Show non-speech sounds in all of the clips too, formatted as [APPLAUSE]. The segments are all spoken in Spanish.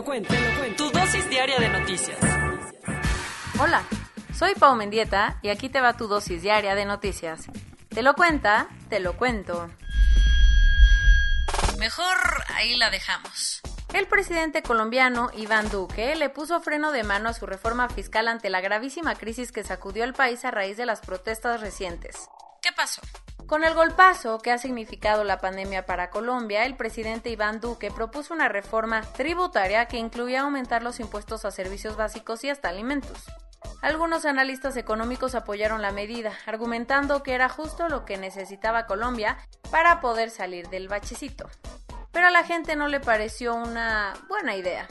Lo cuento, te lo cuento. Tu dosis diaria de noticias. Hola, soy Pau Mendieta y aquí te va tu dosis diaria de noticias. Te lo cuenta, te lo cuento. Mejor ahí la dejamos. El presidente colombiano Iván Duque le puso freno de mano a su reforma fiscal ante la gravísima crisis que sacudió al país a raíz de las protestas recientes. ¿Qué pasó? Con el golpazo que ha significado la pandemia para Colombia, el presidente Iván Duque propuso una reforma tributaria que incluía aumentar los impuestos a servicios básicos y hasta alimentos. Algunos analistas económicos apoyaron la medida, argumentando que era justo lo que necesitaba Colombia para poder salir del bachecito. Pero a la gente no le pareció una buena idea.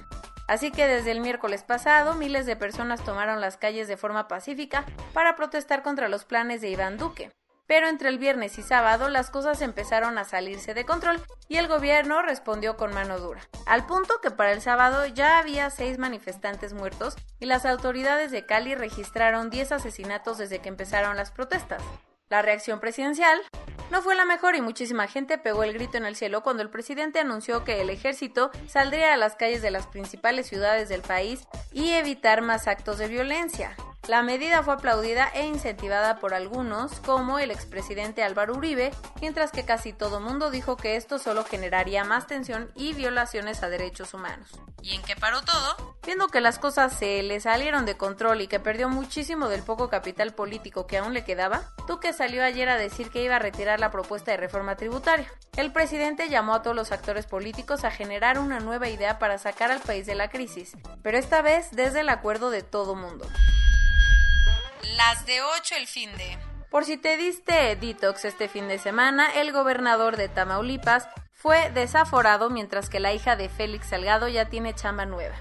Así que desde el miércoles pasado, miles de personas tomaron las calles de forma pacífica para protestar contra los planes de Iván Duque. Pero entre el viernes y sábado las cosas empezaron a salirse de control y el gobierno respondió con mano dura, al punto que para el sábado ya había seis manifestantes muertos y las autoridades de Cali registraron 10 asesinatos desde que empezaron las protestas. La reacción presidencial no fue la mejor y muchísima gente pegó el grito en el cielo cuando el presidente anunció que el ejército saldría a las calles de las principales ciudades del país y evitar más actos de violencia. La medida fue aplaudida e incentivada por algunos, como el expresidente Álvaro Uribe, mientras que casi todo mundo dijo que esto solo generaría más tensión y violaciones a derechos humanos. ¿Y en qué paró todo? Viendo que las cosas se le salieron de control y que perdió muchísimo del poco capital político que aún le quedaba, Duque salió ayer a decir que iba a retirar la propuesta de reforma tributaria. El presidente llamó a todos los actores políticos a generar una nueva idea para sacar al país de la crisis, pero esta vez desde el acuerdo de todo mundo. Las de 8 el fin de. Por si te diste detox este fin de semana, el gobernador de Tamaulipas fue desaforado mientras que la hija de Félix Salgado ya tiene chamba nueva.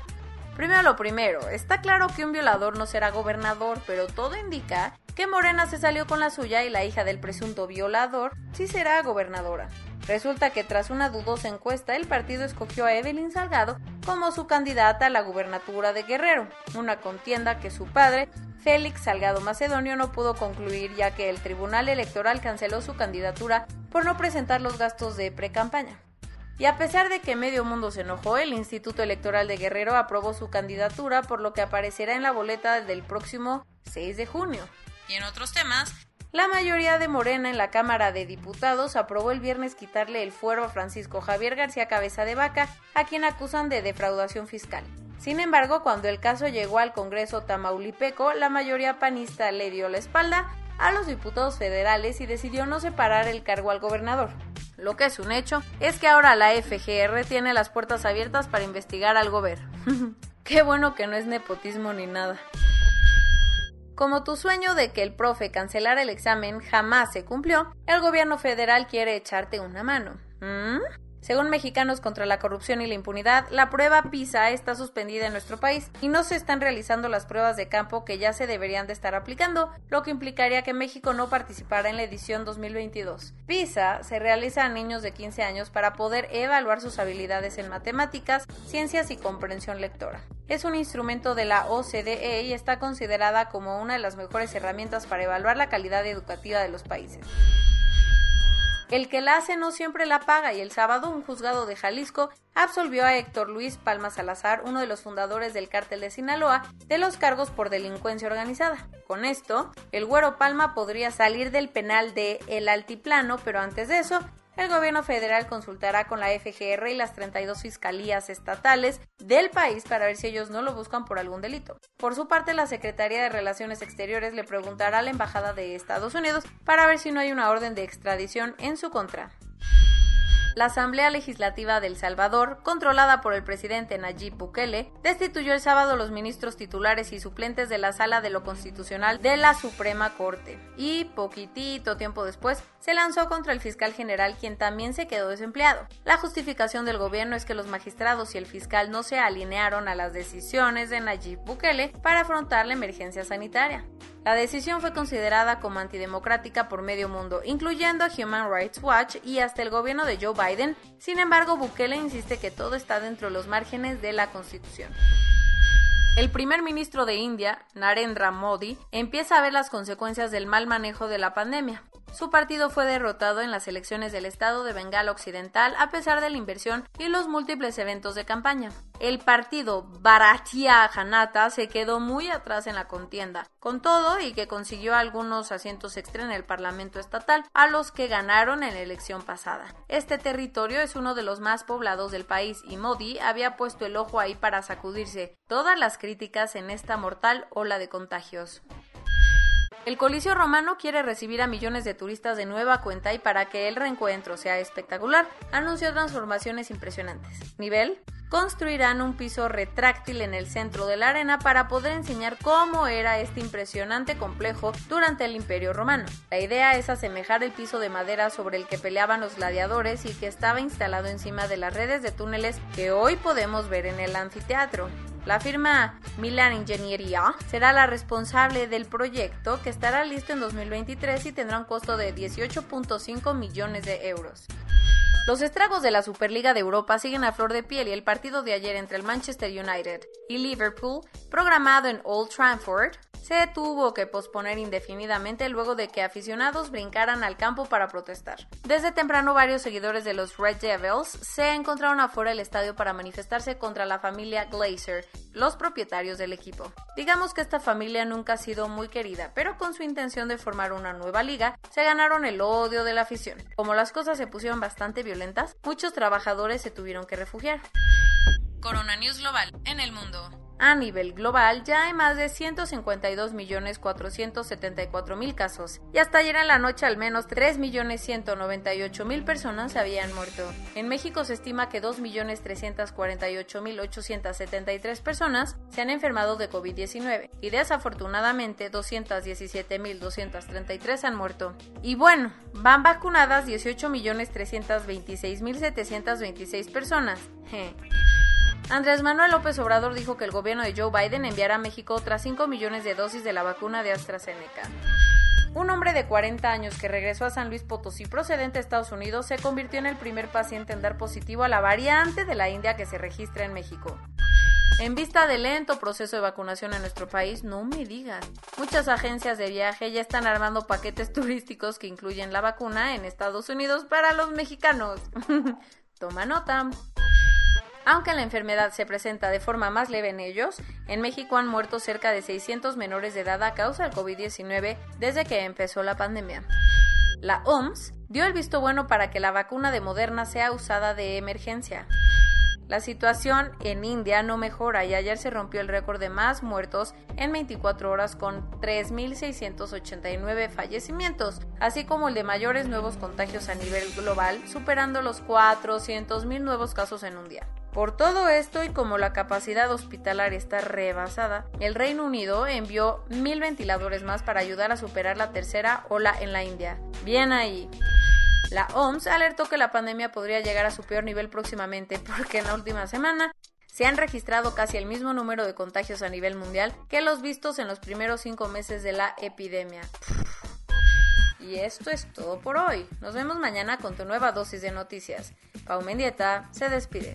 Primero lo primero, está claro que un violador no será gobernador, pero todo indica que Morena se salió con la suya y la hija del presunto violador sí será gobernadora. Resulta que tras una dudosa encuesta, el partido escogió a Evelyn Salgado como su candidata a la gubernatura de Guerrero, una contienda que su padre Félix Salgado Macedonio no pudo concluir ya que el Tribunal Electoral canceló su candidatura por no presentar los gastos de pre-campaña. Y a pesar de que medio mundo se enojó, el Instituto Electoral de Guerrero aprobó su candidatura, por lo que aparecerá en la boleta del próximo 6 de junio. Y en otros temas, la mayoría de Morena en la Cámara de Diputados aprobó el viernes quitarle el fuero a Francisco Javier García Cabeza de Vaca, a quien acusan de defraudación fiscal. Sin embargo, cuando el caso llegó al Congreso tamaulipeco, la mayoría panista le dio la espalda a los diputados federales y decidió no separar el cargo al gobernador. Lo que es un hecho es que ahora la FGR tiene las puertas abiertas para investigar al gobierno. [LAUGHS] Qué bueno que no es nepotismo ni nada. Como tu sueño de que el profe cancelara el examen jamás se cumplió, el gobierno federal quiere echarte una mano. ¿Mm? Según Mexicanos contra la Corrupción y la Impunidad, la prueba PISA está suspendida en nuestro país y no se están realizando las pruebas de campo que ya se deberían de estar aplicando, lo que implicaría que México no participara en la edición 2022. PISA se realiza a niños de 15 años para poder evaluar sus habilidades en matemáticas, ciencias y comprensión lectora. Es un instrumento de la OCDE y está considerada como una de las mejores herramientas para evaluar la calidad educativa de los países. El que la hace no siempre la paga y el sábado un juzgado de Jalisco absolvió a Héctor Luis Palma Salazar, uno de los fundadores del cártel de Sinaloa, de los cargos por delincuencia organizada. Con esto, el güero Palma podría salir del penal de El Altiplano, pero antes de eso, el gobierno federal consultará con la FGR y las 32 fiscalías estatales del país para ver si ellos no lo buscan por algún delito. Por su parte, la Secretaría de Relaciones Exteriores le preguntará a la Embajada de Estados Unidos para ver si no hay una orden de extradición en su contra. La Asamblea Legislativa de El Salvador, controlada por el presidente Nayib Bukele, destituyó el sábado los ministros titulares y suplentes de la Sala de lo Constitucional de la Suprema Corte. Y poquitito tiempo después se lanzó contra el fiscal general, quien también se quedó desempleado. La justificación del gobierno es que los magistrados y el fiscal no se alinearon a las decisiones de Nayib Bukele para afrontar la emergencia sanitaria. La decisión fue considerada como antidemocrática por medio mundo, incluyendo a Human Rights Watch y hasta el gobierno de Joe Biden. Sin embargo, Bukele insiste que todo está dentro de los márgenes de la Constitución. El primer ministro de India, Narendra Modi, empieza a ver las consecuencias del mal manejo de la pandemia. Su partido fue derrotado en las elecciones del estado de Bengala Occidental a pesar de la inversión y los múltiples eventos de campaña. El partido Bharatiya Janata se quedó muy atrás en la contienda, con todo y que consiguió algunos asientos extra en el Parlamento estatal, a los que ganaron en la elección pasada. Este territorio es uno de los más poblados del país y Modi había puesto el ojo ahí para sacudirse todas las críticas en esta mortal ola de contagios. El Coliseo Romano quiere recibir a millones de turistas de nueva cuenta y para que el reencuentro sea espectacular, anunció transformaciones impresionantes. Nivel construirán un piso retráctil en el centro de la arena para poder enseñar cómo era este impresionante complejo durante el Imperio Romano. La idea es asemejar el piso de madera sobre el que peleaban los gladiadores y que estaba instalado encima de las redes de túneles que hoy podemos ver en el anfiteatro. La firma Milan Ingeniería será la responsable del proyecto que estará listo en 2023 y tendrá un costo de 18.5 millones de euros. Los estragos de la Superliga de Europa siguen a flor de piel y el partido de ayer entre el Manchester United y Liverpool, programado en Old Trafford, se tuvo que posponer indefinidamente luego de que aficionados brincaran al campo para protestar. Desde temprano varios seguidores de los Red Devils se encontraron afuera del estadio para manifestarse contra la familia Glazer, los propietarios del equipo. Digamos que esta familia nunca ha sido muy querida, pero con su intención de formar una nueva liga, se ganaron el odio de la afición. Como las cosas se pusieron bastante violentas, muchos trabajadores se tuvieron que refugiar. Corona News Global en el mundo. A nivel global ya hay más de 152.474.000 casos y hasta ayer en la noche al menos 3.198.000 personas habían muerto. En México se estima que 2.348.873 personas se han enfermado de COVID-19 y desafortunadamente 217.233 han muerto. Y bueno, van vacunadas 18.326.726 personas. Andrés Manuel López Obrador dijo que el gobierno de Joe Biden enviará a México otras 5 millones de dosis de la vacuna de AstraZeneca. Un hombre de 40 años que regresó a San Luis Potosí procedente de Estados Unidos se convirtió en el primer paciente en dar positivo a la variante de la India que se registra en México. En vista del lento proceso de vacunación en nuestro país, no me digan. Muchas agencias de viaje ya están armando paquetes [LAUGHS] turísticos que incluyen la vacuna en Estados Unidos para los mexicanos. [LAUGHS] Toma nota. Aunque la enfermedad se presenta de forma más leve en ellos, en México han muerto cerca de 600 menores de edad a causa del COVID-19 desde que empezó la pandemia. La OMS dio el visto bueno para que la vacuna de Moderna sea usada de emergencia. La situación en India no mejora y ayer se rompió el récord de más muertos en 24 horas con 3.689 fallecimientos, así como el de mayores nuevos contagios a nivel global, superando los 400.000 nuevos casos en un día. Por todo esto y como la capacidad hospitalaria está rebasada, el Reino Unido envió mil ventiladores más para ayudar a superar la tercera ola en la India. Bien ahí. La OMS alertó que la pandemia podría llegar a su peor nivel próximamente [LAUGHS] porque en la última semana se han registrado casi el mismo número de contagios a nivel mundial que los vistos en los primeros cinco meses de la epidemia. Y esto es todo por hoy. Nos vemos mañana con tu nueva dosis de noticias. Pau Mendieta se despide.